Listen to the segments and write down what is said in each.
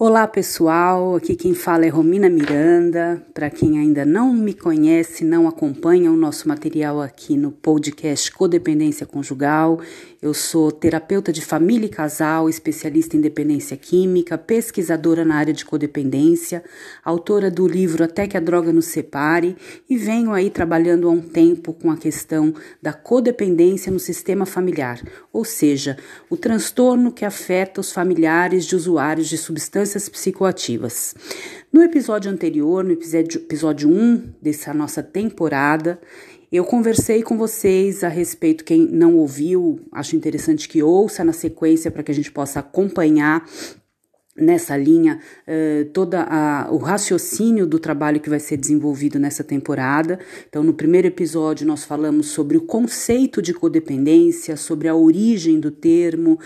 Olá pessoal, aqui quem fala é Romina Miranda. Para quem ainda não me conhece, não acompanha o nosso material aqui no podcast Codependência Conjugal, eu sou terapeuta de família e casal, especialista em dependência química, pesquisadora na área de codependência, autora do livro Até que a Droga nos Separe e venho aí trabalhando há um tempo com a questão da codependência no sistema familiar, ou seja, o transtorno que afeta os familiares de usuários de substâncias psicoativas. No episódio anterior, no episódio, episódio 1 dessa nossa temporada, eu conversei com vocês a respeito, quem não ouviu, acho interessante que ouça na sequência para que a gente possa acompanhar nessa linha uh, toda o raciocínio do trabalho que vai ser desenvolvido nessa temporada. Então, no primeiro episódio nós falamos sobre o conceito de codependência, sobre a origem do termo,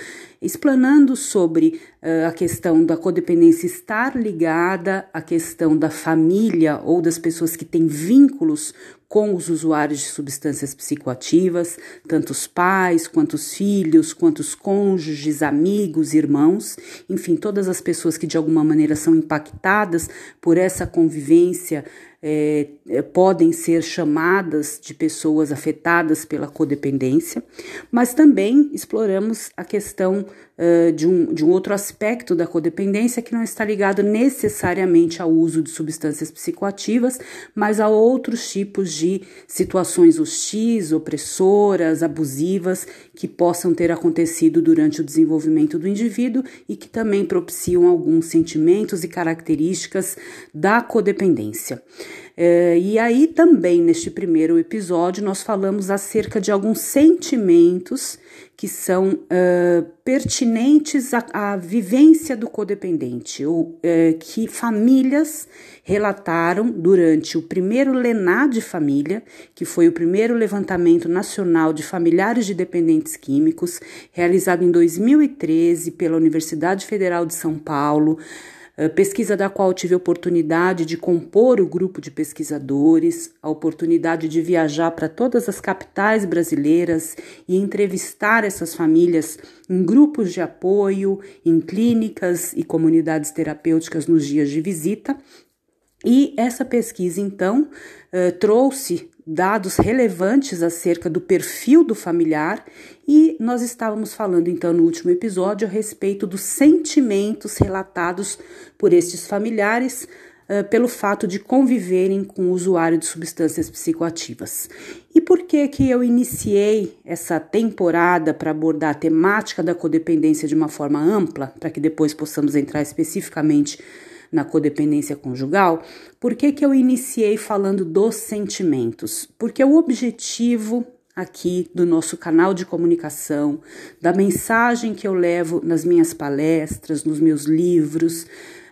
explanando sobre uh, a questão da codependência estar ligada à questão da família ou das pessoas que têm vínculos com os usuários de substâncias psicoativas, tanto os pais, quanto os filhos, quanto os cônjuges, amigos, irmãos, enfim, todas as pessoas que de alguma maneira são impactadas por essa convivência é, é, podem ser chamadas de pessoas afetadas pela codependência, mas também exploramos a questão de, um, de um outro aspecto da codependência que não está ligado necessariamente ao uso de substâncias psicoativas, mas a outros tipos de situações hostis, opressoras, abusivas que possam ter acontecido durante o desenvolvimento do indivíduo e que também propiciam alguns sentimentos e características da codependência. É, e aí também neste primeiro episódio nós falamos acerca de alguns sentimentos que são uh, pertinentes à, à, vivência do codependente, ou uh, que famílias relataram durante o primeiro LENA de família, que foi o primeiro levantamento nacional de familiares de dependentes químicos, realizado em 2013 pela Universidade Federal de São Paulo. Eh, pesquisa da qual tive a oportunidade de compor o grupo de pesquisadores, a oportunidade de viajar para todas as capitais brasileiras e entrevistar essas famílias em grupos de apoio, em clínicas e comunidades terapêuticas nos dias de visita. E essa pesquisa, então, eh, trouxe dados relevantes acerca do perfil do familiar e nós estávamos falando então no último episódio a respeito dos sentimentos relatados por estes familiares uh, pelo fato de conviverem com o usuário de substâncias psicoativas. E por que que eu iniciei essa temporada para abordar a temática da codependência de uma forma ampla, para que depois possamos entrar especificamente na codependência conjugal, por que, que eu iniciei falando dos sentimentos? Porque o objetivo aqui do nosso canal de comunicação, da mensagem que eu levo nas minhas palestras, nos meus livros,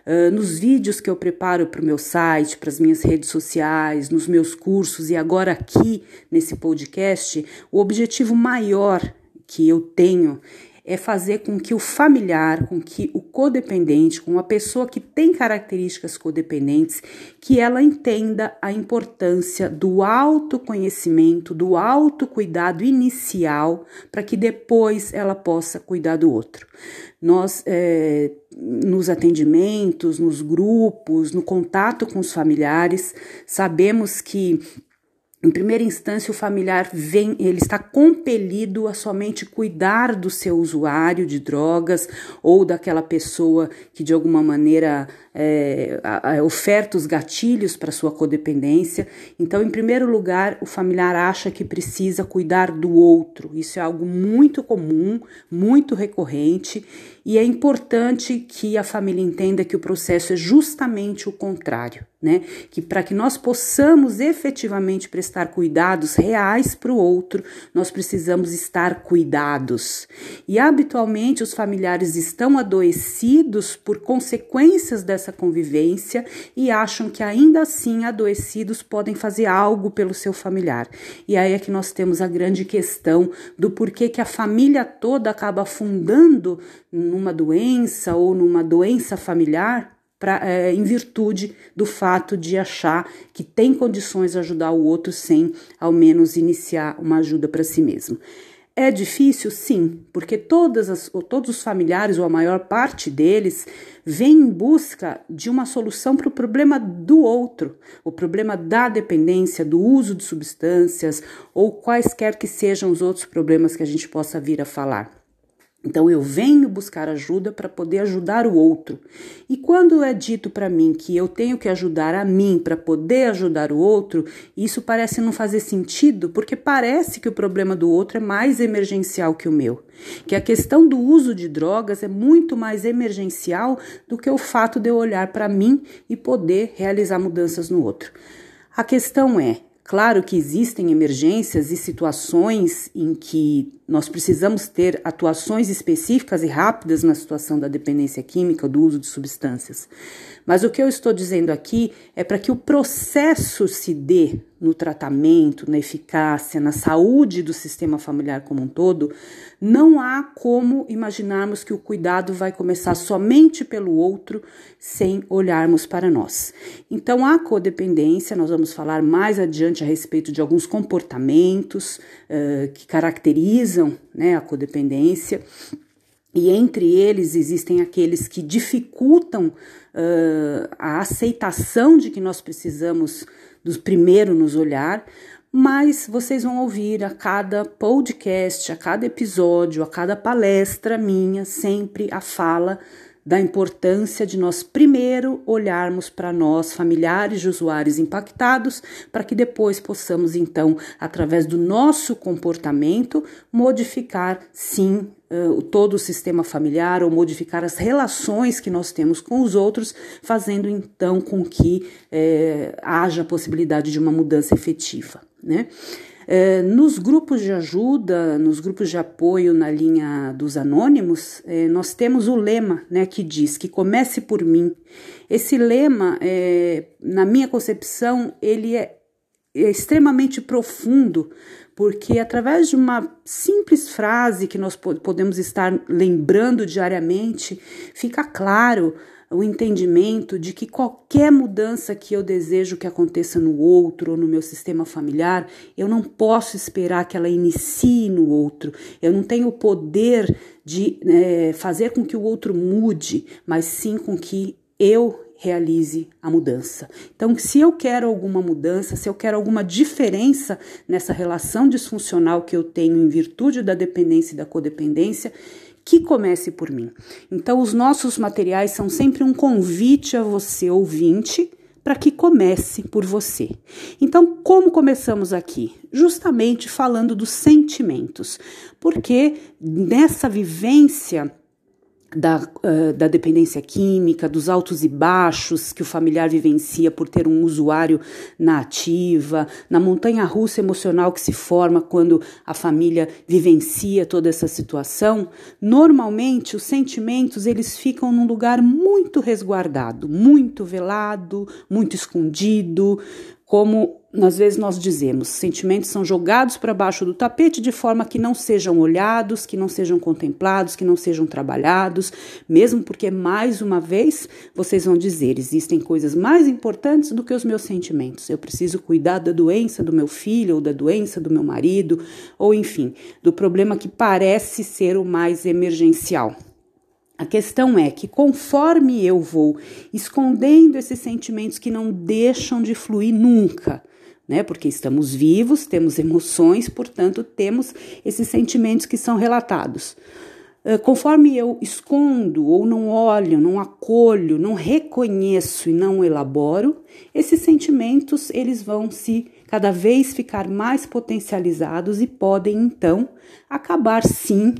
uh, nos vídeos que eu preparo para o meu site, para as minhas redes sociais, nos meus cursos e agora aqui nesse podcast, o objetivo maior que eu tenho é fazer com que o familiar, com que o codependente, com a pessoa que tem características codependentes, que ela entenda a importância do autoconhecimento, do autocuidado inicial, para que depois ela possa cuidar do outro. Nós, é, nos atendimentos, nos grupos, no contato com os familiares, sabemos que em primeira instância, o familiar vem, ele está compelido a somente cuidar do seu usuário de drogas ou daquela pessoa que de alguma maneira é, a, a, oferta os gatilhos para sua codependência. Então, em primeiro lugar, o familiar acha que precisa cuidar do outro. Isso é algo muito comum, muito recorrente, e é importante que a família entenda que o processo é justamente o contrário, né? Que para que nós possamos efetivamente prestar cuidados reais para o outro, nós precisamos estar cuidados. E habitualmente os familiares estão adoecidos por consequências dessa dessa convivência e acham que ainda assim adoecidos podem fazer algo pelo seu familiar. E aí é que nós temos a grande questão do porquê que a família toda acaba afundando numa doença ou numa doença familiar Pra, é, em virtude do fato de achar que tem condições de ajudar o outro sem, ao menos, iniciar uma ajuda para si mesmo. É difícil, sim, porque todas as, todos os familiares, ou a maior parte deles, vem em busca de uma solução para o problema do outro, o problema da dependência, do uso de substâncias, ou quaisquer que sejam os outros problemas que a gente possa vir a falar. Então eu venho buscar ajuda para poder ajudar o outro. E quando é dito para mim que eu tenho que ajudar a mim para poder ajudar o outro, isso parece não fazer sentido, porque parece que o problema do outro é mais emergencial que o meu. Que a questão do uso de drogas é muito mais emergencial do que o fato de eu olhar para mim e poder realizar mudanças no outro. A questão é, Claro que existem emergências e situações em que nós precisamos ter atuações específicas e rápidas na situação da dependência química, do uso de substâncias. Mas o que eu estou dizendo aqui é para que o processo se dê no tratamento, na eficácia, na saúde do sistema familiar como um todo, não há como imaginarmos que o cuidado vai começar somente pelo outro sem olharmos para nós. Então, a codependência, nós vamos falar mais adiante a respeito de alguns comportamentos uh, que caracterizam né, a codependência. E entre eles existem aqueles que dificultam uh, a aceitação de que nós precisamos do primeiro nos olhar, mas vocês vão ouvir a cada podcast, a cada episódio, a cada palestra minha, sempre a fala da importância de nós primeiro olharmos para nós, familiares de usuários impactados, para que depois possamos, então, através do nosso comportamento, modificar sim uh, todo o sistema familiar ou modificar as relações que nós temos com os outros, fazendo então com que eh, haja a possibilidade de uma mudança efetiva. Né? É, nos grupos de ajuda, nos grupos de apoio na linha dos anônimos, é, nós temos o lema né, que diz que comece por mim. Esse lema, é, na minha concepção, ele é, é extremamente profundo, porque através de uma simples frase que nós podemos estar lembrando diariamente, fica claro o entendimento de que qualquer mudança que eu desejo que aconteça no outro ou no meu sistema familiar, eu não posso esperar que ela inicie no outro. Eu não tenho o poder de é, fazer com que o outro mude, mas sim com que eu realize a mudança. Então, se eu quero alguma mudança, se eu quero alguma diferença nessa relação disfuncional que eu tenho em virtude da dependência e da codependência, que comece por mim. Então, os nossos materiais são sempre um convite a você, ouvinte, para que comece por você. Então, como começamos aqui? Justamente falando dos sentimentos, porque nessa vivência da, uh, da dependência química, dos altos e baixos que o familiar vivencia por ter um usuário na ativa, na montanha russa emocional que se forma quando a família vivencia toda essa situação, normalmente os sentimentos eles ficam num lugar muito resguardado, muito velado, muito escondido, como às vezes nós dizemos, sentimentos são jogados para baixo do tapete de forma que não sejam olhados, que não sejam contemplados, que não sejam trabalhados, mesmo porque, mais uma vez, vocês vão dizer: existem coisas mais importantes do que os meus sentimentos. Eu preciso cuidar da doença do meu filho, ou da doença do meu marido, ou enfim, do problema que parece ser o mais emergencial. A questão é que conforme eu vou escondendo esses sentimentos que não deixam de fluir nunca, né? Porque estamos vivos, temos emoções, portanto, temos esses sentimentos que são relatados. Uh, conforme eu escondo ou não olho, não acolho, não reconheço e não elaboro, esses sentimentos eles vão se cada vez ficar mais potencializados e podem então acabar sim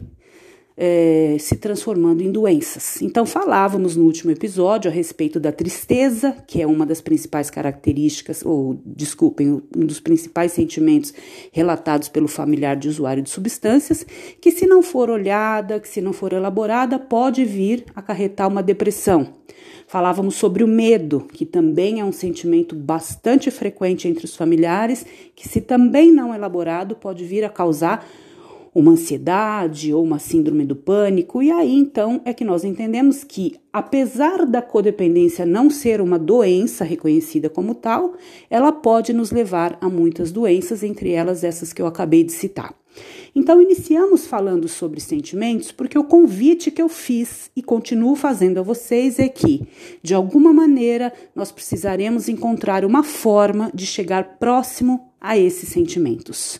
é, se transformando em doenças. Então, falávamos no último episódio a respeito da tristeza, que é uma das principais características, ou desculpem, um dos principais sentimentos relatados pelo familiar de usuário de substâncias, que se não for olhada, que se não for elaborada, pode vir acarretar uma depressão. Falávamos sobre o medo, que também é um sentimento bastante frequente entre os familiares, que, se também não elaborado, pode vir a causar uma ansiedade ou uma síndrome do pânico, e aí então é que nós entendemos que, apesar da codependência não ser uma doença reconhecida como tal, ela pode nos levar a muitas doenças, entre elas essas que eu acabei de citar. Então, iniciamos falando sobre sentimentos porque o convite que eu fiz e continuo fazendo a vocês é que, de alguma maneira, nós precisaremos encontrar uma forma de chegar próximo a esses sentimentos.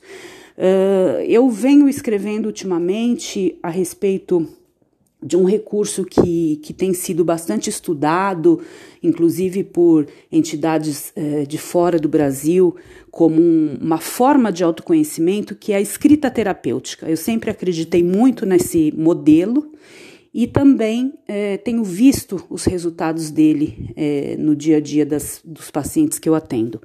Uh, eu venho escrevendo ultimamente a respeito de um recurso que, que tem sido bastante estudado, inclusive por entidades eh, de fora do Brasil, como um, uma forma de autoconhecimento, que é a escrita terapêutica. Eu sempre acreditei muito nesse modelo e também eh, tenho visto os resultados dele no dia a dia das, dos pacientes que eu atendo.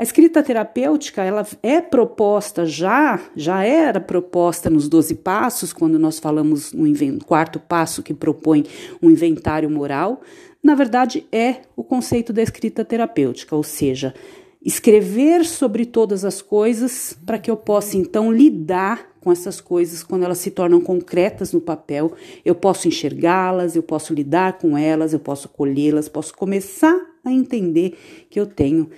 A escrita terapêutica, ela é proposta já, já era proposta nos 12 passos, quando nós falamos no quarto passo que propõe um inventário moral. Na verdade, é o conceito da escrita terapêutica, ou seja, escrever sobre todas as coisas para que eu possa então lidar com essas coisas quando elas se tornam concretas no papel. Eu posso enxergá-las, eu posso lidar com elas, eu posso colhê-las, posso começar a entender que eu tenho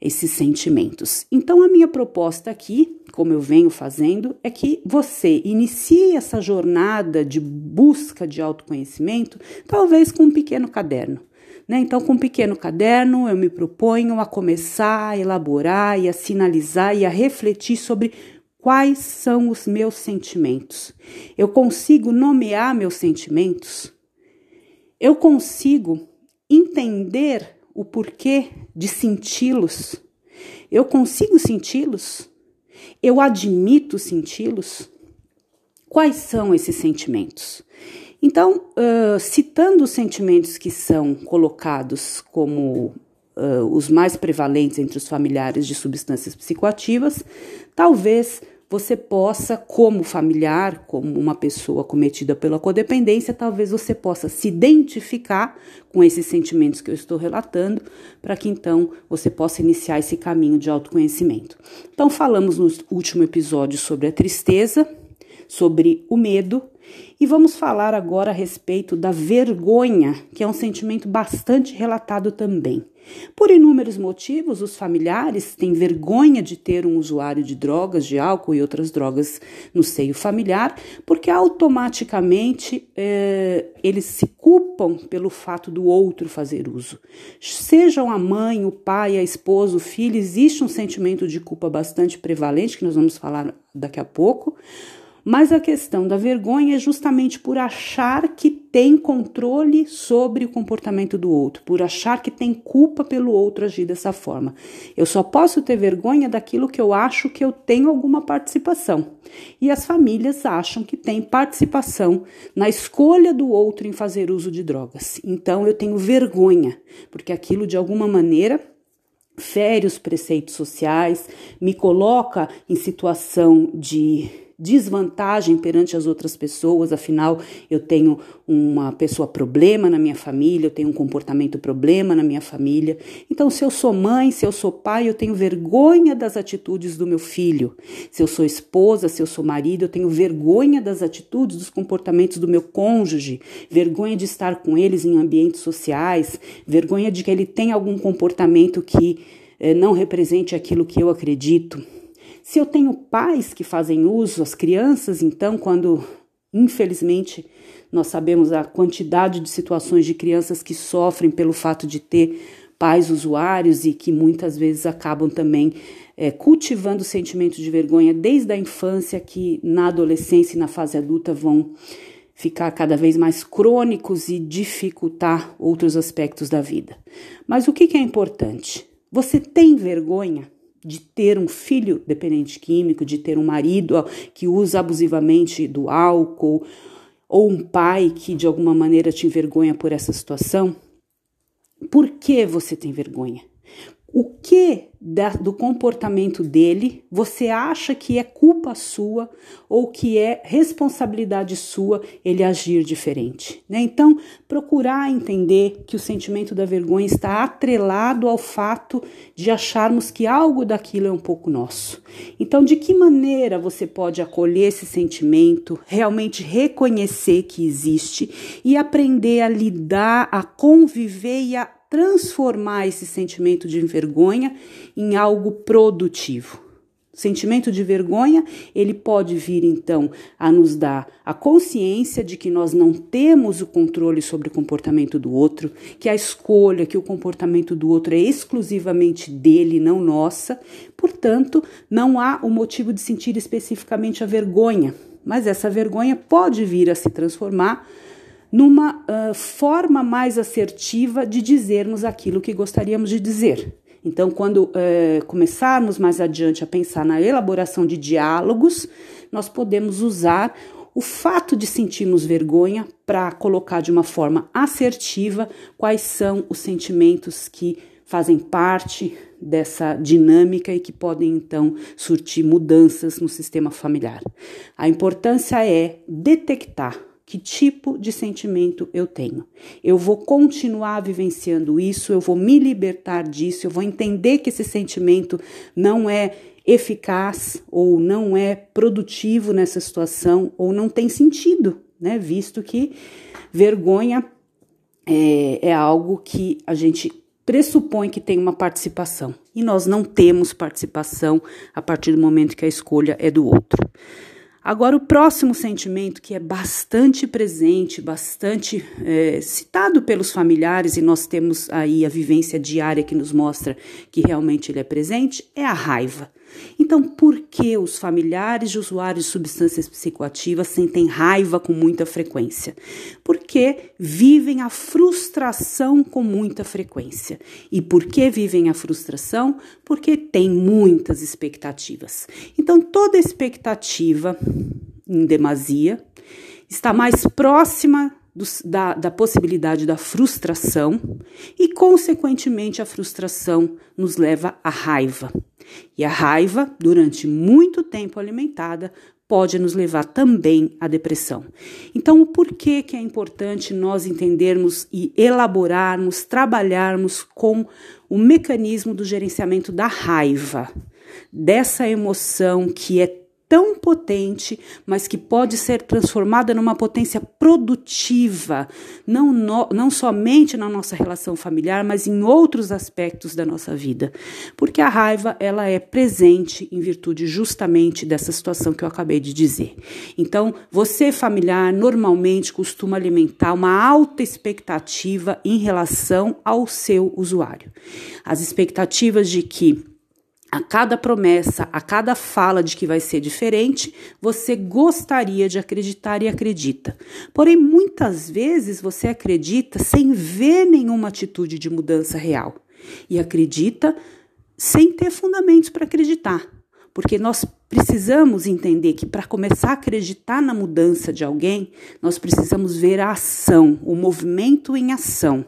esses sentimentos. Então, a minha proposta aqui, como eu venho fazendo, é que você inicie essa jornada de busca de autoconhecimento, talvez com um pequeno caderno. Né? Então, com um pequeno caderno, eu me proponho a começar a elaborar e a sinalizar e a refletir sobre quais são os meus sentimentos. Eu consigo nomear meus sentimentos? Eu consigo entender o porquê de senti-los. Eu consigo senti-los? Eu admito senti-los? Quais são esses sentimentos? Então, uh, citando os sentimentos que são colocados como uh, os mais prevalentes entre os familiares de substâncias psicoativas, talvez você possa, como familiar, como uma pessoa cometida pela codependência, talvez você possa se identificar com esses sentimentos que eu estou relatando, para que então você possa iniciar esse caminho de autoconhecimento. Então, falamos no último episódio sobre a tristeza, sobre o medo e vamos falar agora a respeito da vergonha, que é um sentimento bastante relatado também. Por inúmeros motivos, os familiares têm vergonha de ter um usuário de drogas, de álcool e outras drogas no seio familiar, porque automaticamente é, eles se culpam pelo fato do outro fazer uso. Sejam a mãe, o pai, a esposa, o filho, existe um sentimento de culpa bastante prevalente, que nós vamos falar daqui a pouco. Mas a questão da vergonha é justamente por achar que tem controle sobre o comportamento do outro, por achar que tem culpa pelo outro agir dessa forma. Eu só posso ter vergonha daquilo que eu acho que eu tenho alguma participação. E as famílias acham que tem participação na escolha do outro em fazer uso de drogas. Então eu tenho vergonha, porque aquilo de alguma maneira fere os preceitos sociais, me coloca em situação de desvantagem perante as outras pessoas, afinal eu tenho uma pessoa problema na minha família, eu tenho um comportamento problema na minha família. Então, se eu sou mãe, se eu sou pai, eu tenho vergonha das atitudes do meu filho. Se eu sou esposa, se eu sou marido, eu tenho vergonha das atitudes, dos comportamentos do meu cônjuge, vergonha de estar com eles em ambientes sociais, vergonha de que ele tenha algum comportamento que eh, não represente aquilo que eu acredito. Se eu tenho pais que fazem uso, as crianças, então, quando infelizmente nós sabemos a quantidade de situações de crianças que sofrem pelo fato de ter pais usuários e que muitas vezes acabam também é, cultivando sentimentos de vergonha desde a infância, que na adolescência e na fase adulta vão ficar cada vez mais crônicos e dificultar outros aspectos da vida. Mas o que, que é importante? Você tem vergonha? De ter um filho dependente químico, de ter um marido que usa abusivamente do álcool, ou um pai que de alguma maneira te envergonha por essa situação? Por que você tem vergonha? O que da, do comportamento dele você acha que é culpa sua ou que é responsabilidade sua ele agir diferente? Né? Então, procurar entender que o sentimento da vergonha está atrelado ao fato de acharmos que algo daquilo é um pouco nosso. Então, de que maneira você pode acolher esse sentimento, realmente reconhecer que existe e aprender a lidar, a conviver e a transformar esse sentimento de vergonha em algo produtivo, sentimento de vergonha, ele pode vir então a nos dar a consciência de que nós não temos o controle sobre o comportamento do outro, que a escolha, que o comportamento do outro é exclusivamente dele, não nossa. Portanto, não há o motivo de sentir especificamente a vergonha, mas essa vergonha pode vir a se transformar numa uh, forma mais assertiva de dizermos aquilo que gostaríamos de dizer. Então, quando é, começarmos mais adiante a pensar na elaboração de diálogos, nós podemos usar o fato de sentirmos vergonha para colocar de uma forma assertiva quais são os sentimentos que fazem parte dessa dinâmica e que podem então surtir mudanças no sistema familiar. A importância é detectar que tipo de sentimento eu tenho. Eu vou continuar vivenciando isso, eu vou me libertar disso, eu vou entender que esse sentimento não é eficaz ou não é produtivo nessa situação ou não tem sentido, né? Visto que vergonha é, é algo que a gente pressupõe que tem uma participação e nós não temos participação a partir do momento que a escolha é do outro. Agora, o próximo sentimento que é bastante presente, bastante é, citado pelos familiares, e nós temos aí a vivência diária que nos mostra que realmente ele é presente, é a raiva. Então, por que os familiares de usuários de substâncias psicoativas sentem raiva com muita frequência? Porque vivem a frustração com muita frequência. E por que vivem a frustração? Porque têm muitas expectativas. Então, toda expectativa em demasia está mais próxima da, da possibilidade da frustração e, consequentemente, a frustração nos leva à raiva. E a raiva, durante muito tempo alimentada, pode nos levar também à depressão. Então, o porquê que é importante nós entendermos e elaborarmos, trabalharmos com o mecanismo do gerenciamento da raiva, dessa emoção que é tão potente, mas que pode ser transformada numa potência produtiva, não, no, não somente na nossa relação familiar, mas em outros aspectos da nossa vida. Porque a raiva, ela é presente em virtude justamente dessa situação que eu acabei de dizer. Então, você familiar normalmente costuma alimentar uma alta expectativa em relação ao seu usuário. As expectativas de que a cada promessa, a cada fala de que vai ser diferente, você gostaria de acreditar e acredita. Porém, muitas vezes você acredita sem ver nenhuma atitude de mudança real e acredita sem ter fundamentos para acreditar. Porque nós precisamos entender que para começar a acreditar na mudança de alguém, nós precisamos ver a ação, o movimento em ação.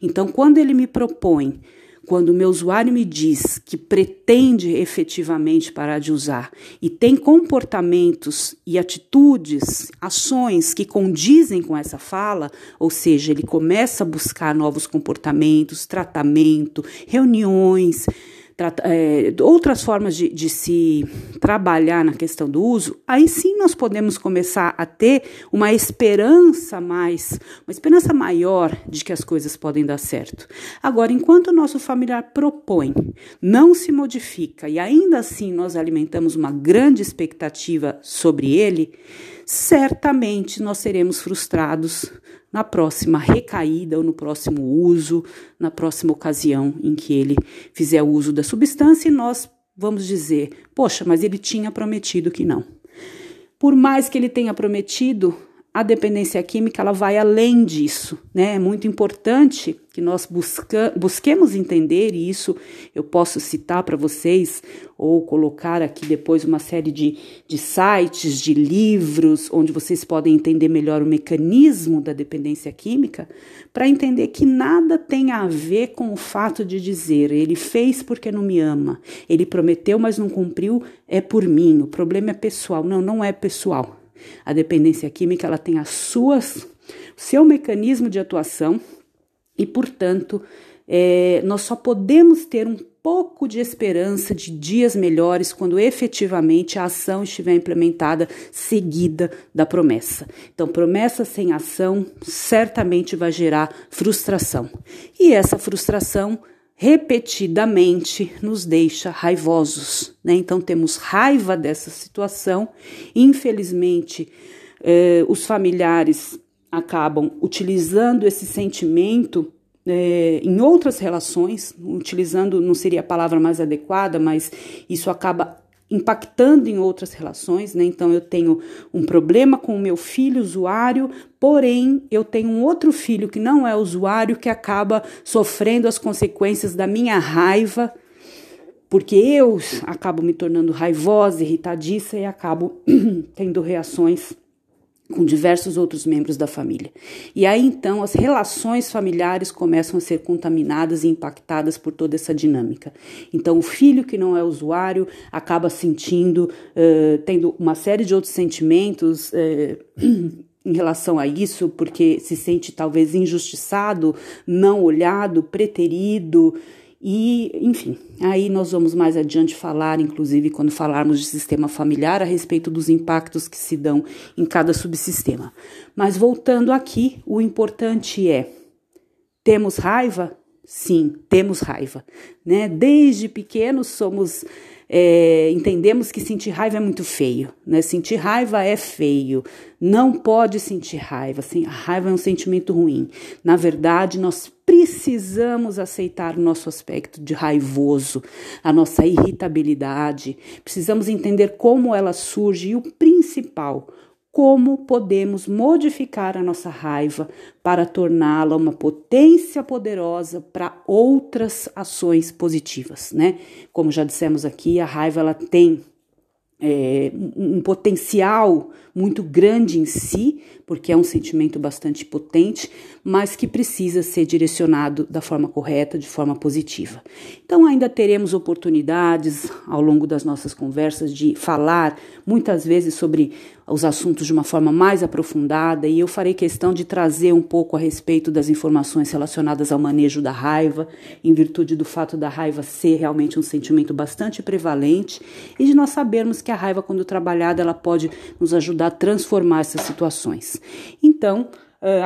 Então, quando ele me propõe quando o meu usuário me diz que pretende efetivamente parar de usar e tem comportamentos e atitudes, ações que condizem com essa fala, ou seja, ele começa a buscar novos comportamentos, tratamento, reuniões, é, outras formas de, de, se trabalhar na questão do uso, aí sim nós podemos começar a ter uma esperança mais, uma esperança maior de que as coisas podem dar certo. Agora, enquanto o nosso familiar propõe, não se modifica e ainda assim nós alimentamos uma grande expectativa sobre ele, certamente nós seremos frustrados na próxima recaída ou no próximo uso, na próxima ocasião em que ele fizer uso da substância e nós vamos dizer: poxa, mas ele tinha prometido que não. Por mais que ele tenha prometido, a dependência química ela vai além disso, né? É muito importante que nós busca, busquemos entender, e isso eu posso citar para vocês, ou colocar aqui depois uma série de, de sites, de livros, onde vocês podem entender melhor o mecanismo da dependência química, para entender que nada tem a ver com o fato de dizer ele fez porque não me ama, ele prometeu, mas não cumpriu, é por mim, o problema é pessoal. Não, não é pessoal a dependência química ela tem as suas, seu mecanismo de atuação e, portanto, é, nós só podemos ter um pouco de esperança de dias melhores quando efetivamente a ação estiver implementada seguida da promessa. Então, promessa sem ação certamente vai gerar frustração. E essa frustração repetidamente nos deixa raivosos. Né? Então, temos raiva dessa situação. Infelizmente, eh, os familiares acabam utilizando esse sentimento é, em outras relações, utilizando não seria a palavra mais adequada, mas isso acaba impactando em outras relações, né? Então eu tenho um problema com o meu filho usuário, porém eu tenho um outro filho que não é usuário que acaba sofrendo as consequências da minha raiva, porque eu acabo me tornando raivosa, irritadiça e acabo tendo reações com diversos outros membros da família. E aí então as relações familiares começam a ser contaminadas e impactadas por toda essa dinâmica. Então o filho que não é usuário acaba sentindo, uh, tendo uma série de outros sentimentos. Uh, em relação a isso, porque se sente talvez injustiçado, não olhado, preterido, e, enfim, aí nós vamos mais adiante falar, inclusive quando falarmos de sistema familiar, a respeito dos impactos que se dão em cada subsistema. Mas voltando aqui, o importante é: temos raiva? Sim, temos raiva. Né? Desde pequenos somos é, entendemos que sentir raiva é muito feio, né? Sentir raiva é feio, não pode sentir raiva. Assim, a raiva é um sentimento ruim. Na verdade, nós precisamos aceitar o nosso aspecto de raivoso, a nossa irritabilidade. Precisamos entender como ela surge e o principal, como podemos modificar a nossa raiva para torná-la uma potência poderosa para outras ações positivas, né? Como já dissemos aqui, a raiva ela tem é, um potencial muito grande em si, porque é um sentimento bastante potente, mas que precisa ser direcionado da forma correta, de forma positiva. Então, ainda teremos oportunidades ao longo das nossas conversas de falar muitas vezes sobre os assuntos de uma forma mais aprofundada e eu farei questão de trazer um pouco a respeito das informações relacionadas ao manejo da raiva, em virtude do fato da raiva ser realmente um sentimento bastante prevalente e de nós sabermos que a raiva, quando trabalhada, ela pode nos ajudar a transformar essas situações. Então,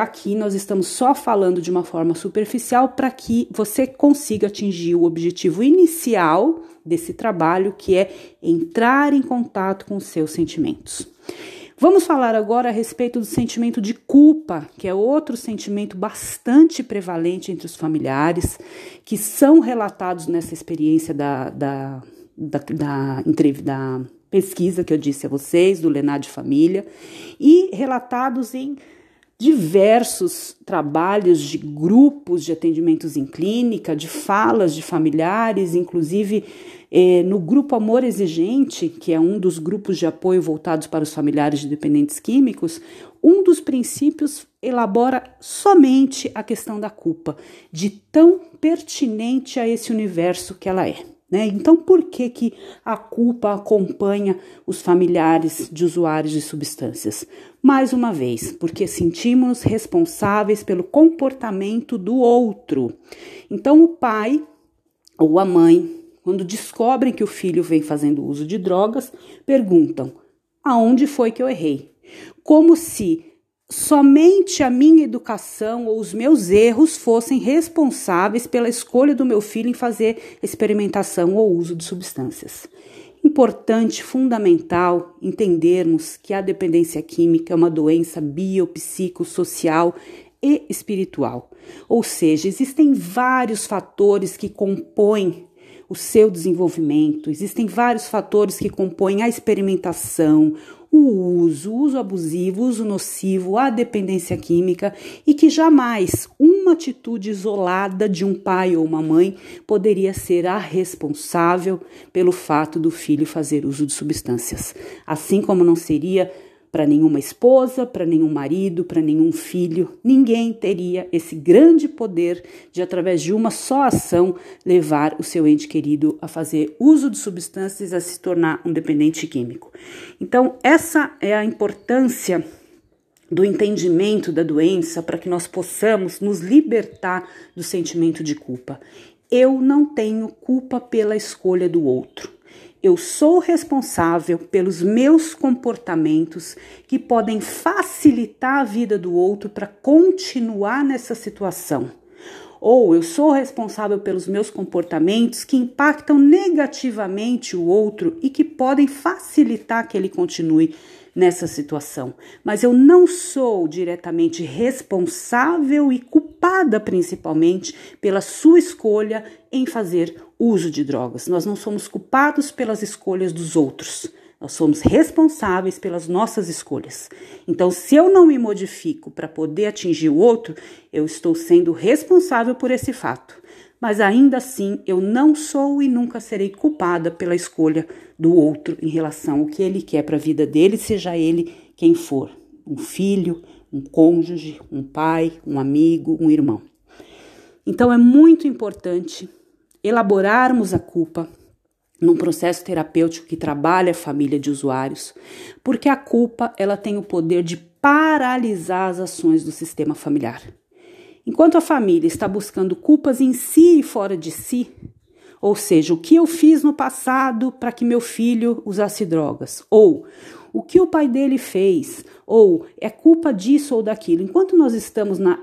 aqui nós estamos só falando de uma forma superficial para que você consiga atingir o objetivo inicial desse trabalho, que é entrar em contato com os seus sentimentos. Vamos falar agora a respeito do sentimento de culpa, que é outro sentimento bastante prevalente entre os familiares, que são relatados nessa experiência da, da, da, da, da pesquisa que eu disse a vocês, do Lenar de Família, e relatados em diversos trabalhos de grupos de atendimentos em clínica, de falas de familiares, inclusive eh, no grupo Amor Exigente, que é um dos grupos de apoio voltados para os familiares de dependentes químicos, um dos princípios elabora somente a questão da culpa, de tão pertinente a esse universo que ela é. Né? Então, por que, que a culpa acompanha os familiares de usuários de substâncias? Mais uma vez, porque sentimos responsáveis pelo comportamento do outro. Então, o pai ou a mãe, quando descobrem que o filho vem fazendo uso de drogas, perguntam: aonde foi que eu errei? Como se somente a minha educação ou os meus erros fossem responsáveis pela escolha do meu filho em fazer experimentação ou uso de substâncias. Importante, fundamental entendermos que a dependência química é uma doença biopsicossocial e espiritual. Ou seja, existem vários fatores que compõem o seu desenvolvimento, existem vários fatores que compõem a experimentação, o uso, o uso abusivo, o uso nocivo, a dependência química e que jamais uma atitude isolada de um pai ou uma mãe poderia ser a responsável pelo fato do filho fazer uso de substâncias. Assim como não seria para nenhuma esposa, para nenhum marido, para nenhum filho. Ninguém teria esse grande poder de, através de uma só ação, levar o seu ente querido a fazer uso de substâncias, a se tornar um dependente químico. Então, essa é a importância do entendimento da doença para que nós possamos nos libertar do sentimento de culpa. Eu não tenho culpa pela escolha do outro. Eu sou responsável pelos meus comportamentos que podem facilitar a vida do outro para continuar nessa situação. Ou eu sou responsável pelos meus comportamentos que impactam negativamente o outro e que podem facilitar que ele continue nessa situação. Mas eu não sou diretamente responsável e culpada principalmente pela sua escolha em fazer uso de drogas. Nós não somos culpados pelas escolhas dos outros. Nós somos responsáveis pelas nossas escolhas. Então, se eu não me modifico para poder atingir o outro, eu estou sendo responsável por esse fato. Mas ainda assim, eu não sou e nunca serei culpada pela escolha do outro em relação ao que ele quer para a vida dele, seja ele quem for um filho, um cônjuge, um pai, um amigo, um irmão. Então, é muito importante elaborarmos a culpa num processo terapêutico que trabalha a família de usuários, porque a culpa ela tem o poder de paralisar as ações do sistema familiar. Enquanto a família está buscando culpas em si e fora de si, ou seja, o que eu fiz no passado para que meu filho usasse drogas, ou o que o pai dele fez, ou é culpa disso ou daquilo. Enquanto nós estamos na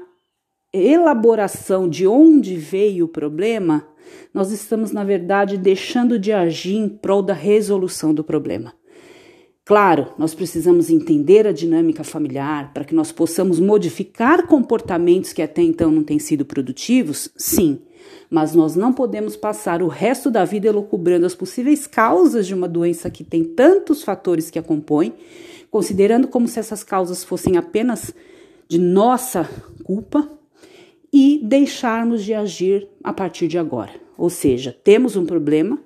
elaboração de onde veio o problema, nós estamos, na verdade, deixando de agir em prol da resolução do problema. Claro, nós precisamos entender a dinâmica familiar para que nós possamos modificar comportamentos que até então não têm sido produtivos, sim, mas nós não podemos passar o resto da vida elucubrando as possíveis causas de uma doença que tem tantos fatores que a compõem, considerando como se essas causas fossem apenas de nossa culpa e deixarmos de agir a partir de agora. Ou seja, temos um problema,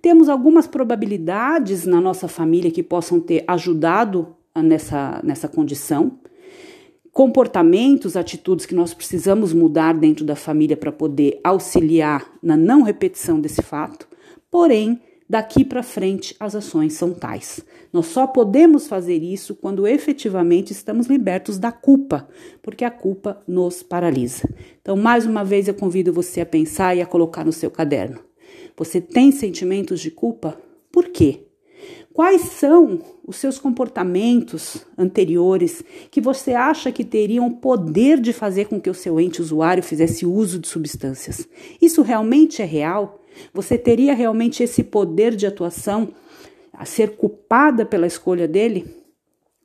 temos algumas probabilidades na nossa família que possam ter ajudado nessa, nessa condição, comportamentos, atitudes que nós precisamos mudar dentro da família para poder auxiliar na não repetição desse fato, porém, daqui para frente as ações são tais. Nós só podemos fazer isso quando efetivamente estamos libertos da culpa, porque a culpa nos paralisa. Então, mais uma vez, eu convido você a pensar e a colocar no seu caderno. Você tem sentimentos de culpa? Por quê? Quais são os seus comportamentos anteriores que você acha que teriam poder de fazer com que o seu ente usuário fizesse uso de substâncias? Isso realmente é real? Você teria realmente esse poder de atuação a ser culpada pela escolha dele?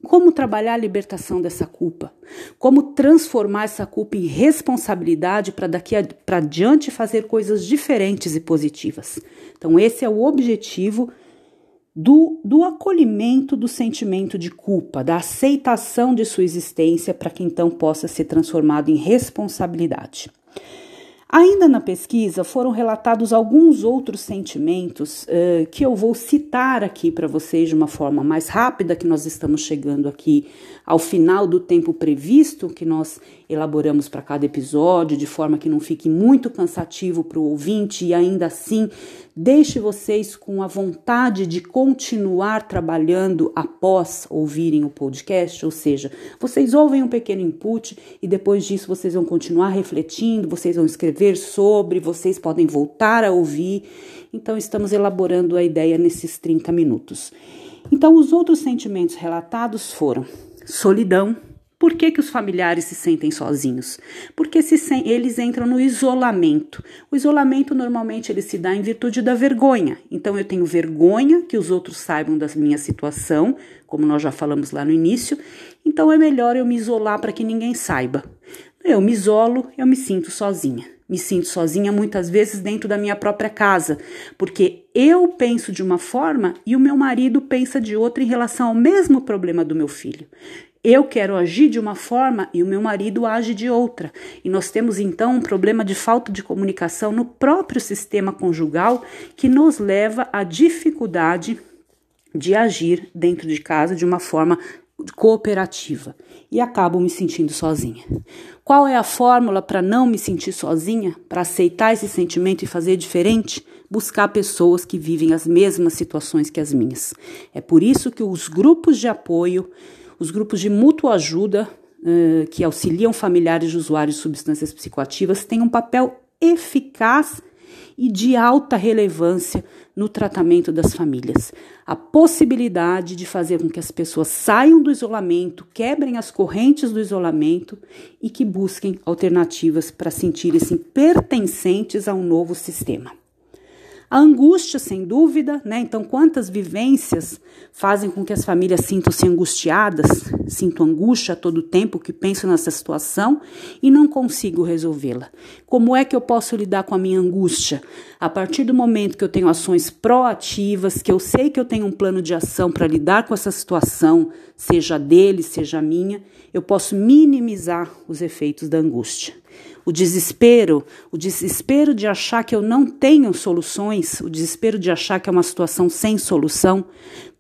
Como trabalhar a libertação dessa culpa? Como transformar essa culpa em responsabilidade para daqui para diante fazer coisas diferentes e positivas? Então, esse é o objetivo do, do acolhimento do sentimento de culpa, da aceitação de sua existência para que então possa ser transformado em responsabilidade. Ainda na pesquisa foram relatados alguns outros sentimentos uh, que eu vou citar aqui para vocês de uma forma mais rápida, que nós estamos chegando aqui ao final do tempo previsto que nós elaboramos para cada episódio, de forma que não fique muito cansativo para o ouvinte e ainda assim deixe vocês com a vontade de continuar trabalhando após ouvirem o podcast, ou seja, vocês ouvem um pequeno input e depois disso vocês vão continuar refletindo, vocês vão escrever sobre, vocês podem voltar a ouvir. Então, estamos elaborando a ideia nesses 30 minutos. Então, os outros sentimentos relatados foram solidão, por que, que os familiares se sentem sozinhos? Porque se, eles entram no isolamento. O isolamento normalmente ele se dá em virtude da vergonha. Então eu tenho vergonha que os outros saibam da minha situação, como nós já falamos lá no início. Então é melhor eu me isolar para que ninguém saiba. Eu me isolo, eu me sinto sozinha. Me sinto sozinha muitas vezes dentro da minha própria casa, porque eu penso de uma forma e o meu marido pensa de outra em relação ao mesmo problema do meu filho. Eu quero agir de uma forma e o meu marido age de outra. E nós temos então um problema de falta de comunicação no próprio sistema conjugal que nos leva à dificuldade de agir dentro de casa de uma forma cooperativa e acabo me sentindo sozinha. Qual é a fórmula para não me sentir sozinha, para aceitar esse sentimento e fazer diferente? Buscar pessoas que vivem as mesmas situações que as minhas. É por isso que os grupos de apoio os grupos de mútua ajuda, uh, que auxiliam familiares de usuários de substâncias psicoativas, têm um papel eficaz e de alta relevância no tratamento das famílias. A possibilidade de fazer com que as pessoas saiam do isolamento, quebrem as correntes do isolamento e que busquem alternativas para sentirem-se pertencentes a um novo sistema. A angústia, sem dúvida, né? Então, quantas vivências fazem com que as famílias sintam-se angustiadas, sinto angústia a todo tempo que penso nessa situação e não consigo resolvê-la? Como é que eu posso lidar com a minha angústia? A partir do momento que eu tenho ações proativas, que eu sei que eu tenho um plano de ação para lidar com essa situação, seja dele, seja minha, eu posso minimizar os efeitos da angústia o desespero, o desespero de achar que eu não tenho soluções, o desespero de achar que é uma situação sem solução,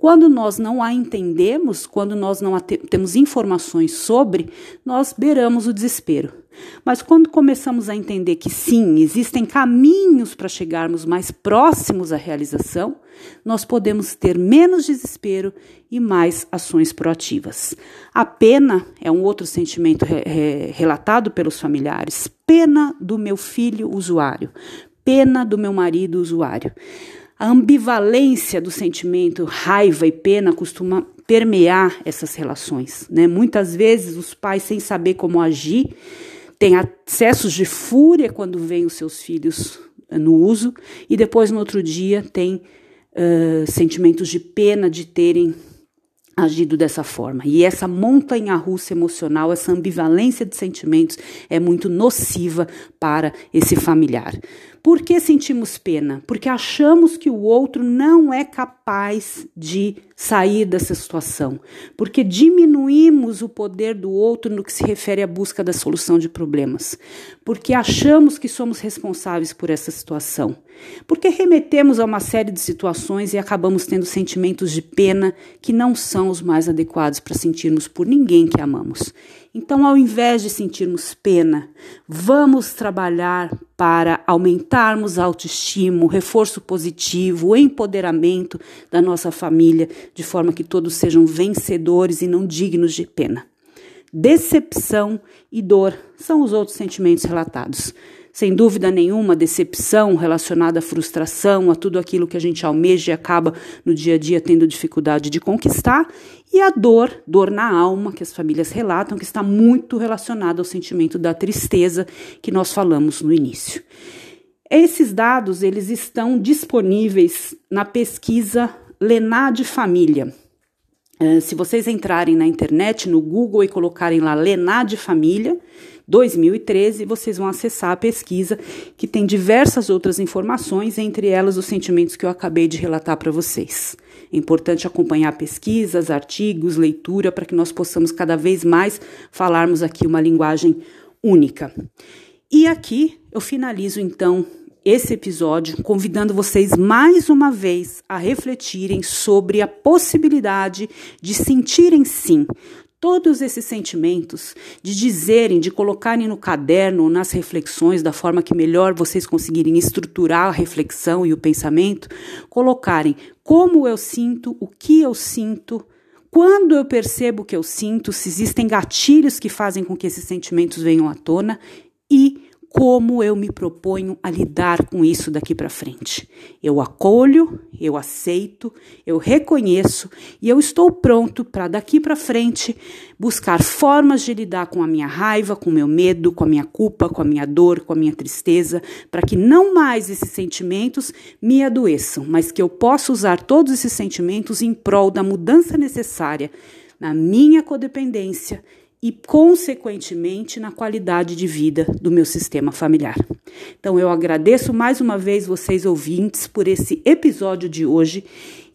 quando nós não a entendemos, quando nós não temos informações sobre, nós beiramos o desespero. Mas quando começamos a entender que sim, existem caminhos para chegarmos mais próximos à realização, nós podemos ter menos desespero e mais ações proativas. A pena é um outro sentimento re re relatado pelos familiares. Pena do meu filho usuário, pena do meu marido usuário. A ambivalência do sentimento raiva e pena costuma permear essas relações. Né? Muitas vezes os pais, sem saber como agir, têm acessos de fúria quando veem os seus filhos eh, no uso, e depois, no outro dia, tem uh, sentimentos de pena de terem agido dessa forma. E essa montanha russa emocional, essa ambivalência de sentimentos é muito nociva para esse familiar. Por que sentimos pena? Porque achamos que o outro não é capaz de sair dessa situação. Porque diminuímos o poder do outro no que se refere à busca da solução de problemas. Porque achamos que somos responsáveis por essa situação. Porque remetemos a uma série de situações e acabamos tendo sentimentos de pena que não são os mais adequados para sentirmos por ninguém que amamos. Então, ao invés de sentirmos pena, vamos trabalhar para aumentarmos a autoestima, o reforço positivo, o empoderamento da nossa família, de forma que todos sejam vencedores e não dignos de pena. Decepção e dor são os outros sentimentos relatados. Sem dúvida nenhuma, decepção relacionada à frustração, a tudo aquilo que a gente almeja e acaba no dia a dia tendo dificuldade de conquistar, e a dor, dor na alma, que as famílias relatam, que está muito relacionada ao sentimento da tristeza que nós falamos no início. Esses dados eles estão disponíveis na pesquisa Lenad Família. Se vocês entrarem na internet, no Google e colocarem lá Lenad Família, 2013, vocês vão acessar a pesquisa que tem diversas outras informações, entre elas os sentimentos que eu acabei de relatar para vocês. É importante acompanhar pesquisas, artigos, leitura, para que nós possamos cada vez mais falarmos aqui uma linguagem única. E aqui eu finalizo então esse episódio convidando vocês mais uma vez a refletirem sobre a possibilidade de sentirem sim todos esses sentimentos, de dizerem, de colocarem no caderno, nas reflexões, da forma que melhor vocês conseguirem estruturar a reflexão e o pensamento, colocarem como eu sinto, o que eu sinto, quando eu percebo que eu sinto, se existem gatilhos que fazem com que esses sentimentos venham à tona e como eu me proponho a lidar com isso daqui para frente. Eu acolho, eu aceito, eu reconheço e eu estou pronto para daqui para frente buscar formas de lidar com a minha raiva, com o meu medo, com a minha culpa, com a minha dor, com a minha tristeza, para que não mais esses sentimentos me adoeçam, mas que eu possa usar todos esses sentimentos em prol da mudança necessária na minha codependência e, consequentemente, na qualidade de vida do meu sistema familiar. Então, eu agradeço mais uma vez vocês ouvintes por esse episódio de hoje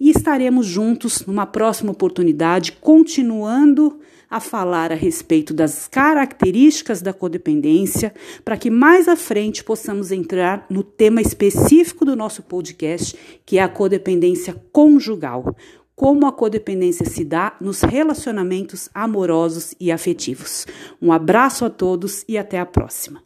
e estaremos juntos numa próxima oportunidade, continuando a falar a respeito das características da codependência, para que mais à frente possamos entrar no tema específico do nosso podcast, que é a codependência conjugal como a codependência se dá nos relacionamentos amorosos e afetivos. Um abraço a todos e até a próxima.